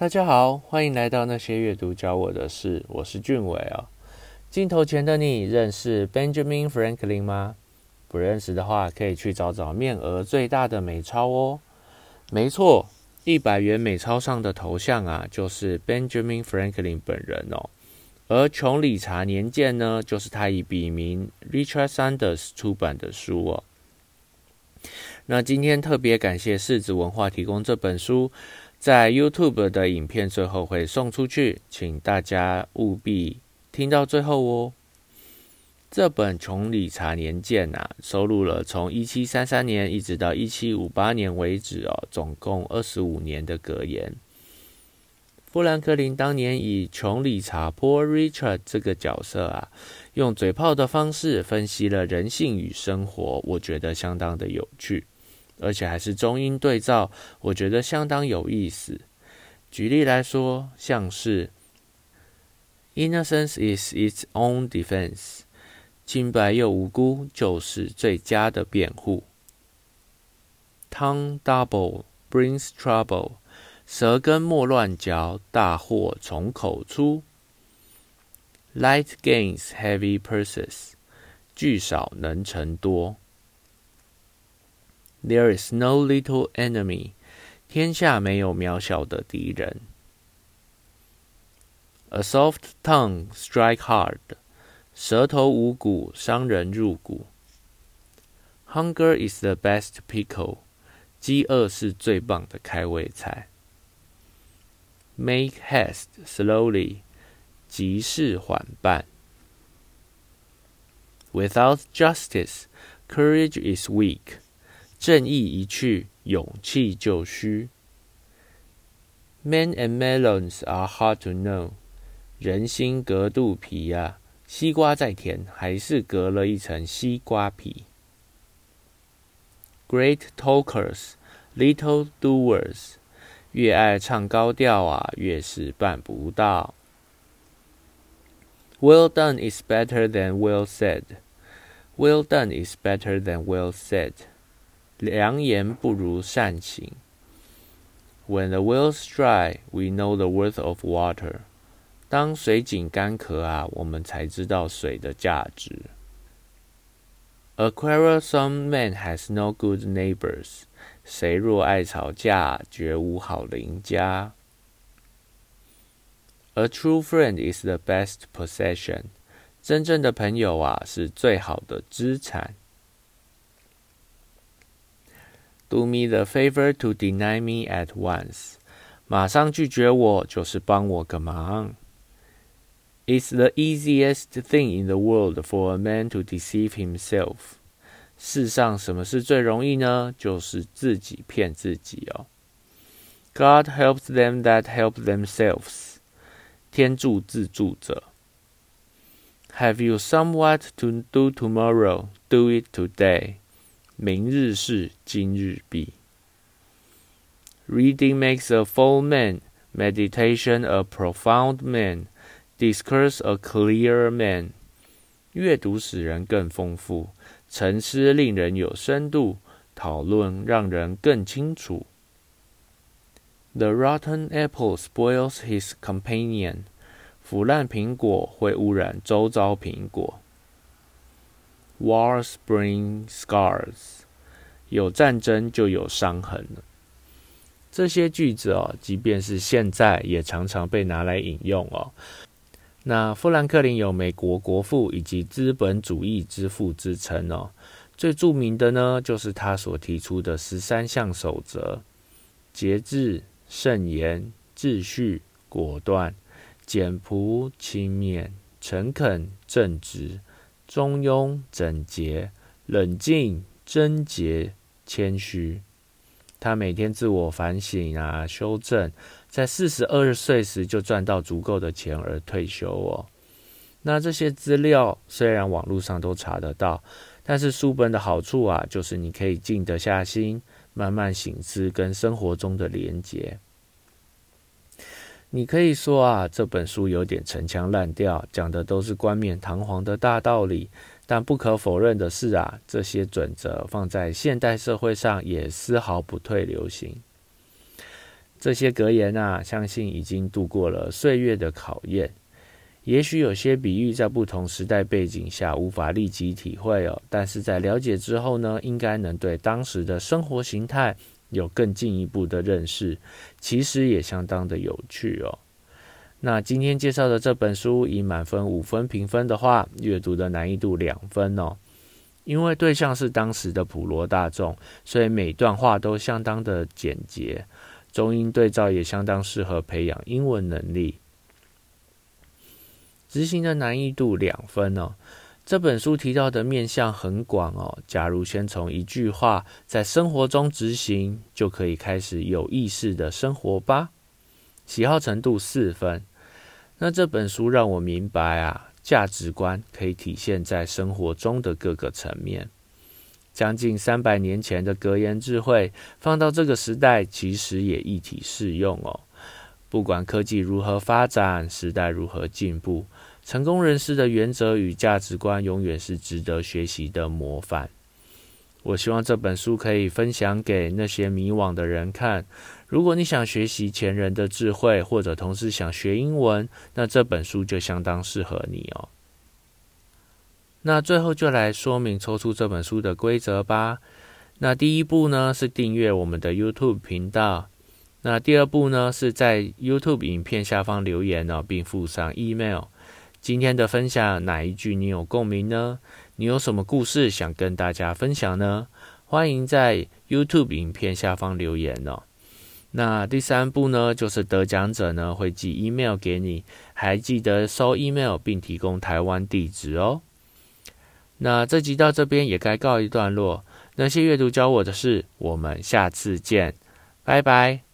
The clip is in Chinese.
大家好，欢迎来到那些阅读教我的事，我是俊伟啊。镜头前的你认识 Benjamin Franklin 吗？不认识的话，可以去找找面额最大的美钞哦。没错，一百元美钞上的头像啊，就是 Benjamin Franklin 本人哦。而《穷理查年鉴》呢，就是他以笔名 Richard Sanders 出版的书哦。那今天特别感谢世子文化提供这本书。在 YouTube 的影片最后会送出去，请大家务必听到最后哦。这本《穷理查年鉴》啊，收录了从一七三三年一直到一七五八年为止哦，总共二十五年的格言。富兰克林当年以穷理查 （Poor Richard） 这个角色啊，用嘴炮的方式分析了人性与生活，我觉得相当的有趣。而且还是中英对照，我觉得相当有意思。举例来说，像是 “Innocence is its own defense”，清白又无辜就是最佳的辩护。“Tongue double brings trouble”，舌根莫乱嚼，大祸从口出。“Light gains heavy purses”，聚少能成多。There is no little enemy，天下没有渺小的敌人。A soft tongue strike hard，舌头无骨伤人入骨。Hunger is the best pickle，饥饿是最棒的开胃菜。Make haste slowly，急事缓办。Without justice，courage is weak。 正义一去，勇气就虚。Men and melons are hard to know，人心隔肚皮呀，西瓜再甜，还是隔了一层西瓜皮。Great talkers, little doers，越爱唱高调啊，越是办不到。Well done is better than well said. Well done is better than well said. 良言不如善行。When the well's dry, we know the worth of water。当水井干渴啊，我们才知道水的价值。A quarrelsome man has no good neighbors。谁若爱吵架，绝无好邻家。A true friend is the best possession。真正的朋友啊，是最好的资产。 Do me the favor to deny me at once。马上拒绝我，就是帮我个忙。It's the easiest thing in the world for a man to deceive himself。世上什么是最容易呢？就是自己骗自己哦。God helps them that help themselves。天助自助者。Have you somewhat to do tomorrow? Do it today. 明日事今日毕。Reading makes a full man, meditation a profound man, discourse a clear man。阅读使人更丰富，沉思令人有深度，讨论让人更清楚。The rotten apple spoils his companion。腐烂苹果会污染周遭苹果。Wars bring scars，有战争就有伤痕了。这些句子哦，即便是现在也常常被拿来引用哦。那富兰克林有美国国父以及资本主义之父之称哦。最著名的呢，就是他所提出的十三项守则：节制、慎言、秩序、果断、简朴、轻蔑、诚恳、正直。中庸、整洁、冷静、贞洁、谦虚。他每天自我反省啊，修正，在四十二岁时就赚到足够的钱而退休哦。那这些资料虽然网络上都查得到，但是书本的好处啊，就是你可以静得下心，慢慢醒思跟生活中的连结。你可以说啊，这本书有点陈腔滥调，讲的都是冠冕堂皇的大道理。但不可否认的是啊，这些准则放在现代社会上也丝毫不退流行。这些格言啊，相信已经度过了岁月的考验。也许有些比喻在不同时代背景下无法立即体会哦，但是在了解之后呢，应该能对当时的生活形态有更进一步的认识。其实也相当的有趣哦。那今天介绍的这本书以满分五分评分的话，阅读的难易度两分哦。因为对象是当时的普罗大众，所以每段话都相当的简洁。中英对照也相当适合培养英文能力。执行的难易度两分哦。这本书提到的面向很广哦。假如先从一句话在生活中执行，就可以开始有意识的生活吧。喜好程度四分。那这本书让我明白啊，价值观可以体现在生活中的各个层面。将近三百年前的格言智慧，放到这个时代，其实也一体适用哦。不管科技如何发展，时代如何进步，成功人士的原则与价值观，永远是值得学习的模范。我希望这本书可以分享给那些迷惘的人看。如果你想学习前人的智慧，或者同时想学英文，那这本书就相当适合你哦。那最后就来说明抽出这本书的规则吧。那第一步呢是订阅我们的 YouTube 频道。那第二步呢是在 YouTube 影片下方留言哦，并附上 email。今天的分享哪一句你有共鸣呢？你有什么故事想跟大家分享呢？欢迎在 YouTube 影片下方留言哦。那第三步呢，就是得奖者呢会寄 email 给你，还记得收 email 并提供台湾地址哦。那这集到这边也该告一段落。那些阅读教我的事，我们下次见，拜拜。